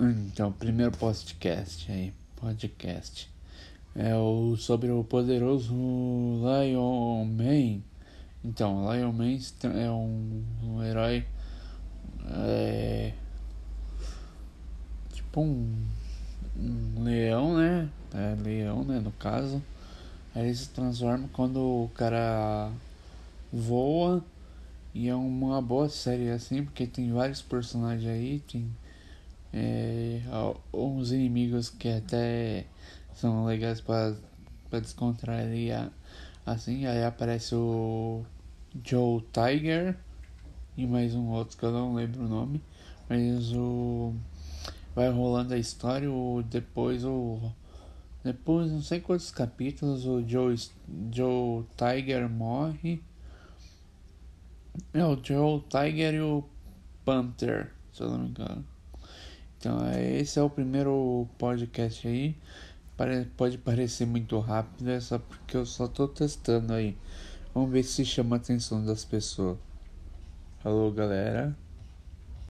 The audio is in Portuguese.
Então, primeiro podcast aí, podcast. É o sobre o poderoso Lion Man. Então, Lion Man é um, um herói. É, tipo um, um leão, né? É leão, né? No caso. Aí ele se transforma quando o cara voa. E é uma boa série assim, porque tem vários personagens aí. Tem é, uns inimigos que até são legais para descontrair assim. Aí aparece o Joe Tiger e mais um outro que eu não lembro o nome. Mas o. Vai rolando a história, o, depois o. Depois, não sei quantos capítulos, o Joe, Joe Tiger morre. É o Joe Tiger e o Panther, se eu não me engano. Então, é, esse é o primeiro podcast aí. Pode parecer muito rápido, é só porque eu só tô testando aí. Vamos ver se chama a atenção das pessoas. Alô, galera.